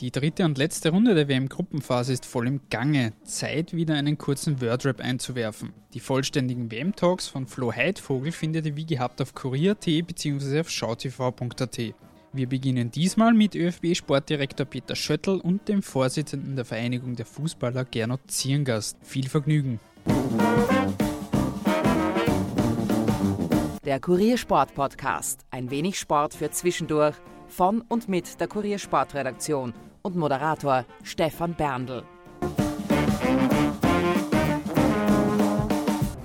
Die dritte und letzte Runde der WM-Gruppenphase ist voll im Gange. Zeit, wieder einen kurzen Wordrap einzuwerfen. Die vollständigen WM-Talks von Flo Heidvogel findet ihr wie gehabt auf kurier.at bzw. auf schautv.at. Wir beginnen diesmal mit ÖFB-Sportdirektor Peter Schöttl und dem Vorsitzenden der Vereinigung der Fußballer Gernot Zierngast. Viel Vergnügen! Der Kuriersport Podcast. Ein wenig Sport für zwischendurch von und mit der Kuriersportredaktion und Moderator Stefan Berndl.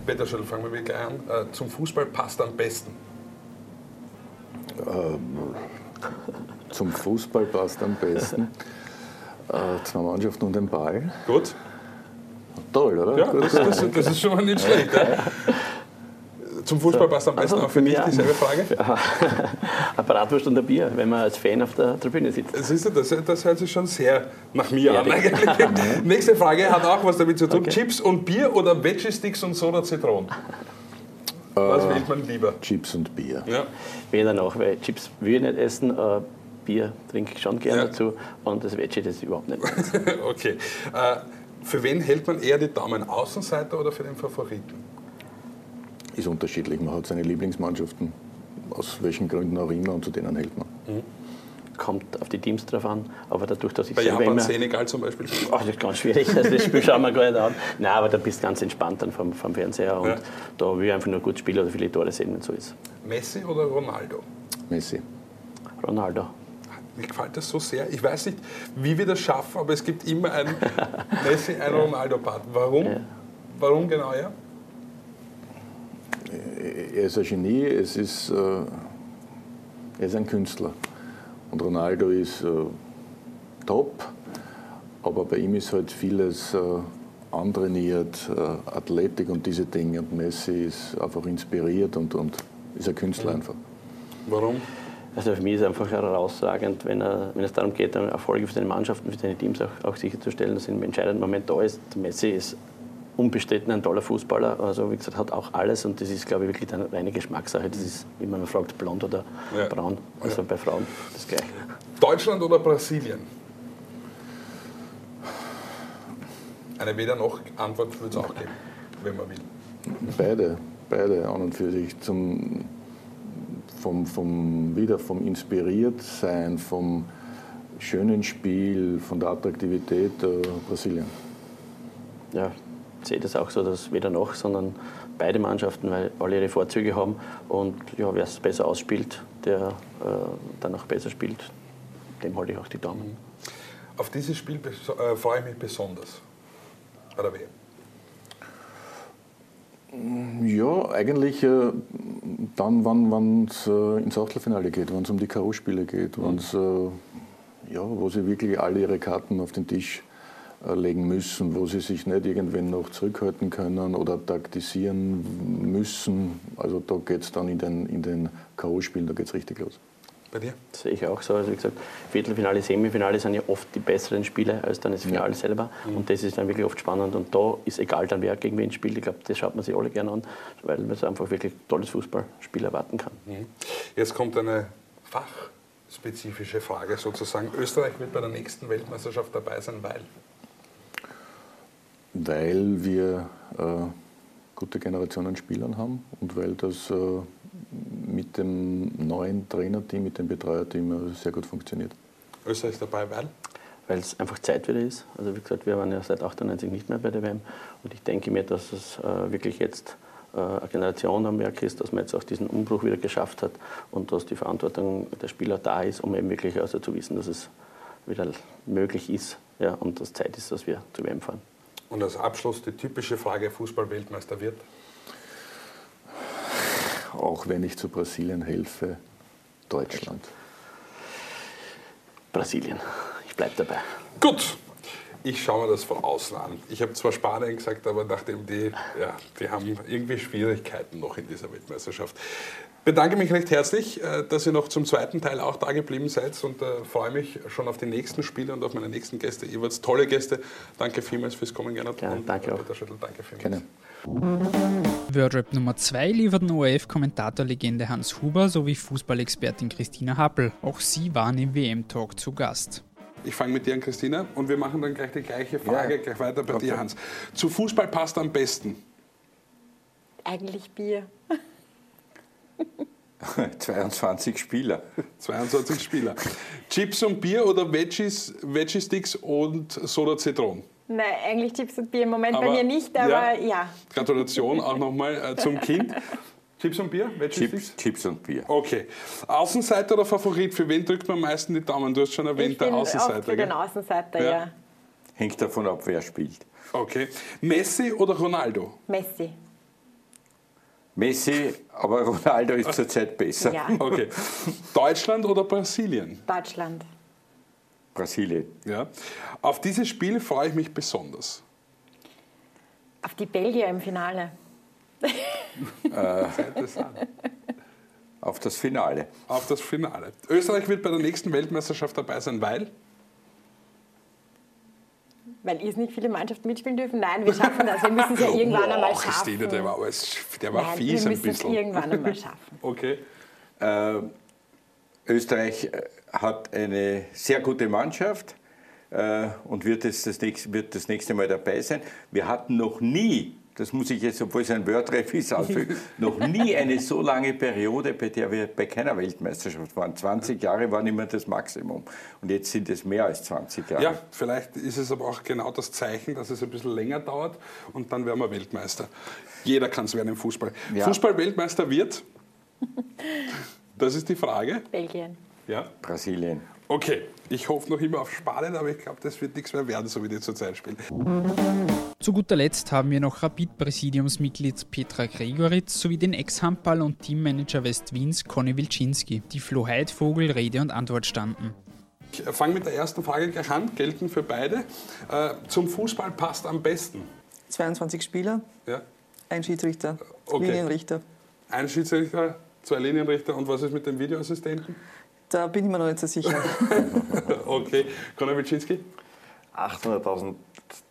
Peter Schöttl, fangen wir gleich an. Äh, zum Fußball passt am besten. Ähm, zum Fußball passt am besten. Äh, zwei Mannschaften und ein Ball. Gut. Toll, oder? Ja, das, das, das ist schon mal nicht schlecht. Ja. Zum Fußball passt am besten Also, auch für mich ja. dieselbe Frage. Eine Bratwurst und ein Bier, wenn man als Fan auf der Tribüne sitzt. Siehst du, das, das hört sich schon sehr nach mir an eigentlich. Nächste Frage hat auch was damit zu tun. Okay. Chips und Bier oder Veggie-Sticks und Soda Zitronen? Was wählt man lieber? Chips und Bier. Ja. Weder noch, weil Chips will ich nicht essen, äh, Bier trinke ich schon gerne Ja. dazu und das Veggie, das ist überhaupt nicht. Okay. Äh, für wen hält man eher die Daumen? Außenseiter oder für den Favoriten? Ist unterschiedlich. Man hat seine Lieblingsmannschaften, aus welchen Gründen auch immer, und zu denen hält man. Kommt auf die Teams drauf an, aber dadurch, dass ich Bei selber Japan, immer... Senegal zum Beispiel. Ach, das ist ganz schwierig, also das Spiel schauen wir gar nicht an. Nein, aber da bist du ganz entspannt dann vom, vom Fernseher und Ja. da will ich einfach nur gut spielen oder viele Tore sehen, wenn es so ist. Messi oder Ronaldo? Messi. Ronaldo. Mir gefällt das so sehr. Ich weiß nicht, wie wir das schaffen, aber es gibt immer einen Messi, einen Ronaldo-Part. Warum? Ja. Warum genau, ja? Er ist ein Genie, es ist, äh, er ist ein Künstler. Und Ronaldo ist äh, top, aber bei ihm ist halt vieles äh, antrainiert, äh, Athletik und diese Dinge. Und Messi ist einfach inspiriert und, und ist ein Künstler einfach. Warum? Also für mich ist es einfach herausragend, wenn, er, wenn es darum geht, Erfolge für seine Mannschaften, für seine Teams auch, auch sicherzustellen, dass er im entscheidenden Moment da ist. Messi ist unbestritten ein toller Fußballer, also wie gesagt, hat auch alles und das ist, glaube ich, wirklich eine reine Geschmackssache. Das ist, wie man fragt, blond oder Ja. braun. Also Ja. bei Frauen das Gleiche. Deutschland oder Brasilien? Eine Weder-noch-Antwort würde es auch geben, wenn man will. Beide, beide an und für sich zum, vom, vom, wieder vom Inspiriertsein, vom schönen Spiel, von der Attraktivität äh, Brasilien. Ja, sehe das auch so, dass weder noch, sondern beide Mannschaften, weil alle ihre Vorzüge haben und ja, wer es besser ausspielt, der äh, dann auch besser spielt, dem halte ich auch die Daumen. Auf dieses Spiel äh, freue ich mich besonders. Bei der WM. Ja, eigentlich äh, dann, wann es äh, ins Achtelfinale geht, wenn es um die K.O.-Spiele geht, wenn's, äh, ja, wo sie wirklich alle ihre Karten auf den Tisch legen müssen, wo sie sich nicht irgendwann noch zurückhalten können oder taktisieren müssen. Also da geht es dann in den, in den K.O.-Spielen, da geht es richtig los. Bei dir? Das sehe ich auch so. Also wie gesagt, Viertelfinale, Semifinale sind ja oft die besseren Spiele als dann das Finale selber. Und das ist dann wirklich oft spannend. Und da ist egal dann, wer gegen wen spielt. Ich glaube, das schaut man sich alle gerne an, weil man so einfach wirklich tolles Fußballspiel erwarten kann. Jetzt kommt eine fachspezifische Frage sozusagen. Österreich wird bei der nächsten Weltmeisterschaft dabei sein, weil? Weil wir äh, gute Generationen Spielern haben und weil das äh, mit dem neuen Trainerteam, mit dem Betreuerteam äh, sehr gut funktioniert. Österreich ist dabei, weil? weil es einfach Zeit wieder ist. Also wie gesagt, wir waren ja seit 98 nicht mehr bei der WM und ich denke mir, dass es äh, wirklich jetzt äh, eine Generation am Werk ist, dass man jetzt auch diesen Umbruch wieder geschafft hat und dass die Verantwortung der Spieler da ist, um eben wirklich also zu wissen, dass es wieder möglich ist ja, und dass Zeit ist, dass wir zur WM fahren. Und als Abschluss die typische Frage, Fußball-Weltmeister wird? Auch wenn ich zu Brasilien helfe, Deutschland. Brasilien, ich bleibe dabei. Gut, ich schaue mir das von außen an. Ich habe zwar Spanien gesagt, aber nachdem die, ja, die haben irgendwie Schwierigkeiten noch in dieser Weltmeisterschaft. Bedanke mich recht herzlich, äh, dass ihr noch zum zweiten Teil auch da geblieben seid und äh, freue mich schon auf die nächsten Spiele und auf meine nächsten Gäste. Ihr wart tolle Gäste. Danke vielmals fürs Kommen, Gernot. Gerne, und danke auch. Peter Schüttl, danke vielmals. Gerne. Wordrap Nummer 2 lieferten ORF-Kommentatorlegende Hans Huber sowie Fußballexpertin Christina Happel. Auch sie waren im WM-Talk zu Gast. Ich fange mit dir an, Christina, und wir machen dann gleich die gleiche Frage, Ja. gleich weiter bei Okay. dir, Hans. Zu Fußball passt am besten. Eigentlich Bier. 22 Spieler. 22 Spieler. Chips und Bier oder Veggies, Veggie Sticks und Soda Zitron? Nein, eigentlich Chips und Bier. Im Moment Aber- bei mir nicht, aber ja. Gratulation auch nochmal äh, zum Kind. Chips und Bier? Veggie Chips, Sticks? Chips und Bier. Okay. Außenseiter oder Favorit? Für wen drückt man am meisten die Daumen? Du hast schon erwähnt, Ich der bin auch Außenseiter. für den? Außenseiter, Ja. ja. Hängt davon ab, wer spielt. Okay. Messi oder Ronaldo? Messi. Messi, aber Ronaldo ist zurzeit besser. Ja. Okay. Deutschland oder Brasilien? Deutschland. Brasilien. Ja. Auf dieses Spiel freue ich mich besonders. Auf die Belgier im Finale. An. Auf das Finale. Auf das Finale. Österreich wird bei der nächsten Weltmeisterschaft dabei sein, weil? Weil ihr nicht viele Mannschaften mitspielen dürfen. Nein, wir schaffen das. Wir müssen es ja irgendwann einmal Boah, schaffen. Christine, der war, alles, der war Nein, fies wir ein müssen es bisschen. irgendwann einmal schaffen. Okay. Äh, Österreich äh, hat eine sehr gute Mannschaft äh, und wird, es das, nächste, wird das nächste Mal dabei sein. Wir hatten noch nie, das muss ich jetzt, obwohl es ein Wordref ist, anfügen, noch nie eine so lange Periode, bei der wir bei keiner Weltmeisterschaft waren. 20 Jahre waren immer das Maximum und jetzt sind es mehr als 20 Jahre. Ja, vielleicht ist es aber auch genau das Zeichen, dass es ein bisschen länger dauert und dann werden wir Weltmeister. Jeder kann es werden im Fußball. Ja. Fußball-Weltmeister wird? Das ist die Frage. Belgien. Ja. Brasilien. Okay, ich hoffe noch immer auf Spanien, aber ich glaube, das wird nichts mehr werden, so wie die zurzeit spielen. Zu guter Letzt haben wir noch Rapid-Präsidiumsmitglied Petra Gregoritz sowie den Ex-Handball- und Teammanager West-Wiens Conny Wilczynski, die Flo Heidvogel Rede und Antwort standen. Ich fange mit der ersten Frage gleich an, gelten für beide. Äh, zum Fußball passt am besten. 22 Spieler, Ja? ein Schiedsrichter, Okay. Linienrichter. Ein Schiedsrichter, zwei Linienrichter und was ist mit dem Videoassistenten? Da bin ich mir noch nicht so sicher. Okay, Conor Wilczynski? 800.000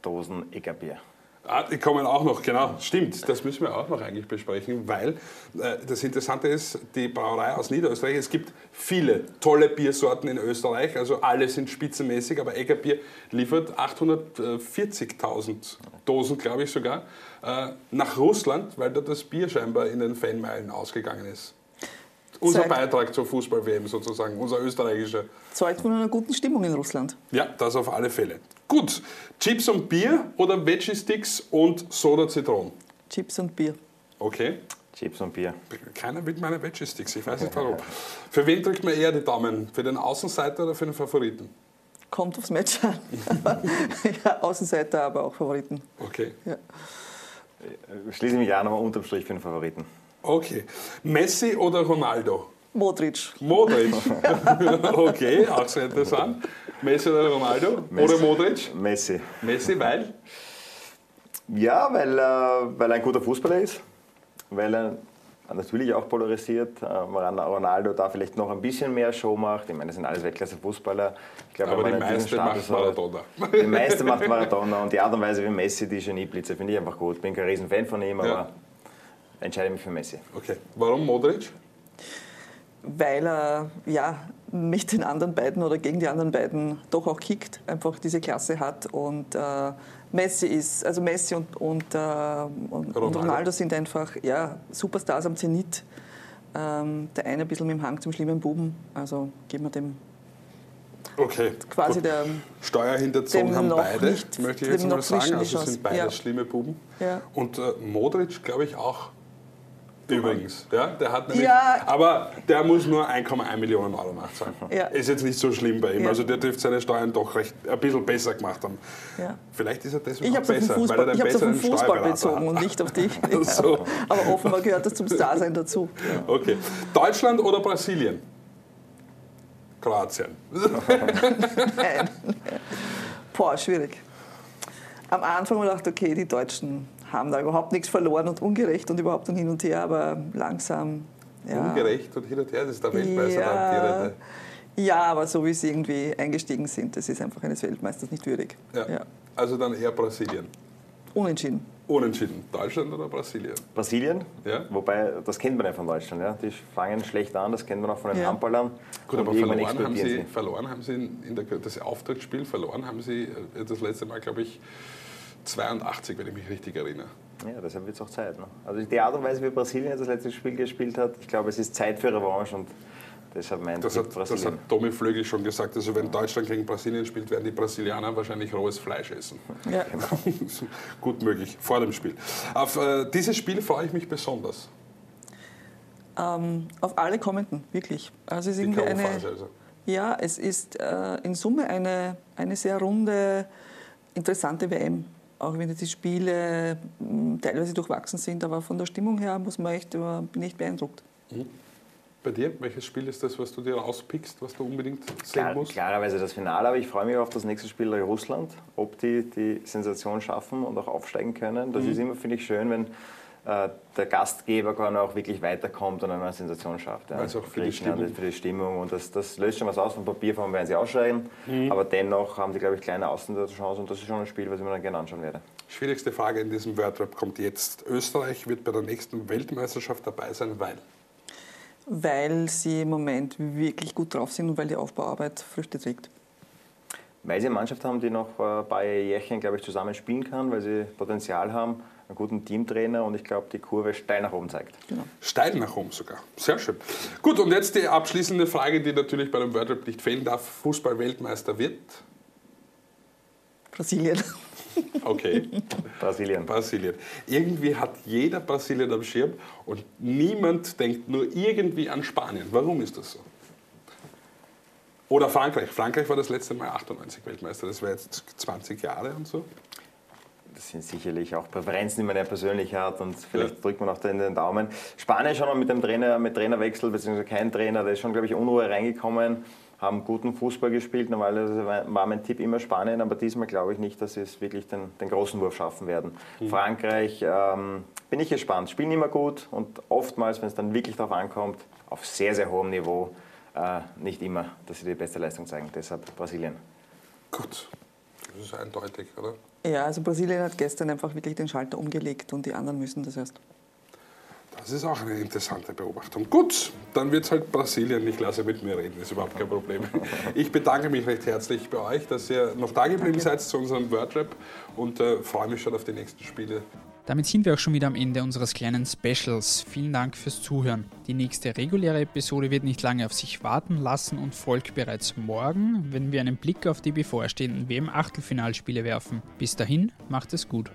Dosen Eckerbier. Ah, die kommen auch noch, genau. Stimmt, das müssen wir auch noch eigentlich besprechen, weil äh, das Interessante ist, die Brauerei aus Niederösterreich, es gibt viele tolle Biersorten in Österreich, also alle sind spitzenmäßig, aber Eggerbier liefert 840.000 Dosen, glaube ich sogar, äh, nach Russland, weil da das Bier scheinbar in den Fanmeilen ausgegangen ist. Unser Beitrag zur Fußball-WM sozusagen, unser österreichischer. Zeugt von einer guten Stimmung in Russland. Ja, das auf alle Fälle. Gut, Chips und Bier oder Veggie-Sticks und Soda Zitron? Chips und Bier. Okay. Chips und Bier. Keiner will meine Veggie-Sticks, ich weiß nicht warum. Für wen drückt man eher die Daumen? Für den Außenseiter oder für den Favoriten? Kommt aufs Match an. ja, Außenseiter, aber auch Favoriten. Okay. Ja. Schließe mich an, aber unterm Strich für den Favoriten. Okay. Messi oder Ronaldo? Modric. Modric. okay, auch sehr interessant. Messi oder Ronaldo? Messi. Oder Modric? Messi. Messi, weil? Ja, weil, äh, weil er ein guter Fußballer ist. Weil er natürlich auch polarisiert. Äh, Ronaldo da vielleicht noch ein bisschen mehr Show macht. Ich meine, das sind alles Weltklasse-Fußballer. Ich glaube, Aber wenn die meiste macht hat- Maradona. Die meiste macht Maradona und die Art und Weise, wie Messi die Genieblitze, finde ich einfach gut. Bin kein Riesenfan von ihm, aber Ja. Entscheide mich für Messi. Okay. Warum Modric? Weil er ja, mit den anderen beiden oder gegen die anderen beiden doch auch kickt, einfach diese Klasse hat. Und äh, Messi ist, also Messi und, und, äh, und, und Ronaldo. Ronaldo sind einfach ja, Superstars am Zenit. Ähm, der eine ein bisschen mit dem Hang zum schlimmen Buben. Also geben wir dem Okay. quasi Gut. der. Steuerhinterzogen Dem haben noch beide, nicht- möchte ich jetzt mal sagen. Also sind beides Ja. schlimme Buben. Ja. Und äh, Modric, glaube ich, auch. Übrigens, ja, der hat nämlich, Ja. aber der muss nur 1,1 Millionen Euro nachzahlen. Ja. Ist jetzt nicht so schlimm bei ihm. Ja. Also der dürfte seine Steuern doch recht ein bisschen besser gemacht haben. Ja. Vielleicht ist er deswegen Ich auch habe es auf besser, den weil er Fußball, den ich hab's auf den besseren Fußball bezogen und nicht auf dich. So. Aber offenbar gehört das zum Starsein dazu. Okay. Deutschland oder Brasilien? Kroatien. Nein. Boah, schwierig. Am Anfang habe ich gedacht, okay, die Deutschen haben da überhaupt nichts verloren und ungerecht und überhaupt und hin und her, aber langsam. Ja. Ungerecht und hin und her, das ist der Weltmeister, Ja, ja, aber so wie sie irgendwie eingestiegen sind, das ist einfach eines Weltmeisters nicht würdig. Ja. Also dann eher Brasilien. Unentschieden. Unentschieden. Deutschland oder Brasilien? Brasilien, Ja. wobei das kennt man ja von Deutschland. Ja. Die fangen schlecht an, das kennt man auch von den Ja. Handballern. Gut, aber verloren haben, explodieren sie, verloren haben sie in in der, das Auftaktspiel, verloren haben sie äh, das letzte Mal, glaube ich, 82, wenn ich mich richtig erinnere. Ja, deshalb wird es auch Zeit. Ne? Also die Art und Weise, wie Brasilien das letzte Spiel gespielt hat, ich glaube, es ist Zeit für Revanche und deshalb mein Das Tipp hat, das Brasilien. hat Tommy Flögel schon gesagt. Also wenn Deutschland gegen Brasilien spielt, werden die Brasilianer wahrscheinlich rohes Fleisch essen. Ja. Gut möglich, vor dem Spiel. Auf äh, dieses Spiel freue ich mich besonders. Ähm, auf alle kommenden, wirklich. Also es ist irgendwie eine, also. ja, es ist äh, in Summe eine, eine sehr runde, interessante WM. Auch wenn jetzt die Spiele mh, teilweise durchwachsen sind, aber von der Stimmung her muss man echt, äh, bin ich beeindruckt. Bei dir, welches Spiel ist das, was du dir rauspickst, was du unbedingt sehen Klar, musst? klarerweise das Finale, aber ich freue mich auf das nächste Spiel Russland, ob die die Sensation schaffen und auch aufsteigen können. Mhm. Das ist immer, finde ich, schön, wenn äh, der Gastgeber kann auch wirklich weiterkommt und eine Sensation schafft. Ja. Weil es auch für die Stimmung- Für die Stimmung und das, das löst schon was aus. Vom Papierform werden sie ausscheiden, Mhm. aber dennoch haben die, glaube ich, kleine Außenchance und das ist schon ein Spiel, was ich mir dann gerne anschauen werde. Schwierigste Frage in diesem Wordrap kommt jetzt. Österreich wird bei der nächsten Weltmeisterschaft dabei sein, weil. Weil sie im Moment wirklich gut drauf sind und weil die Aufbauarbeit Früchte trägt. Weil sie eine Mannschaft haben, die noch äh, ein paar Jährchen, glaube ich, zusammen spielen kann, weil sie Potenzial haben, einen guten Teamtrainer und ich glaube, die Kurve steil nach oben zeigt. Steil nach oben sogar. Sehr schön. Gut, und jetzt die abschließende Frage, die natürlich bei dem Wordrap nicht fehlen darf. Fußball-Weltmeister wird? Brasilien. Okay, Brasilien. Brasilien. Irgendwie hat jeder Brasilien am Schirm und niemand denkt nur irgendwie an Spanien. Warum ist das so? Oder Frankreich. Frankreich war das letzte Mal 98 Weltmeister. Das wäre jetzt 20 Jahre und so. Das sind sicherlich auch Präferenzen, die man ja persönlich hat und vielleicht Ja. drückt man auch da in den Daumen. Spanien schon mal mit dem Trainer, mit Trainerwechsel, beziehungsweise kein Trainer, da ist schon, glaube ich, Unruhe reingekommen, haben guten Fußball gespielt. Normalerweise war mein Tipp immer Spanien, aber diesmal glaube ich nicht, dass sie es wirklich den, den großen Wurf schaffen werden. Frankreich, ähm, bin ich gespannt, spielen immer gut und oftmals, wenn es dann wirklich darauf ankommt, auf sehr, sehr hohem Niveau, äh, nicht immer, dass sie die beste Leistung zeigen. Deshalb Brasilien. Gut, das ist eindeutig, oder? Ja, also Brasilien hat gestern einfach wirklich den Schalter umgelegt und die anderen müssen das erst. Das ist auch eine interessante Beobachtung. Gut, dann wird es halt Brasilien. Ich lasse mit mir reden, ist überhaupt kein Problem. Ich bedanke mich recht herzlich bei euch, dass ihr noch da geblieben seid zu unserem Wordrap und äh, freue mich schon auf die nächsten Spiele. Damit sind wir auch schon wieder am Ende unseres kleinen Specials. Vielen Dank fürs Zuhören. Die nächste reguläre Episode wird nicht lange auf sich warten lassen und folgt bereits morgen, wenn wir einen Blick auf die bevorstehenden WM-Achtelfinalspiele werfen. Bis dahin, macht es gut.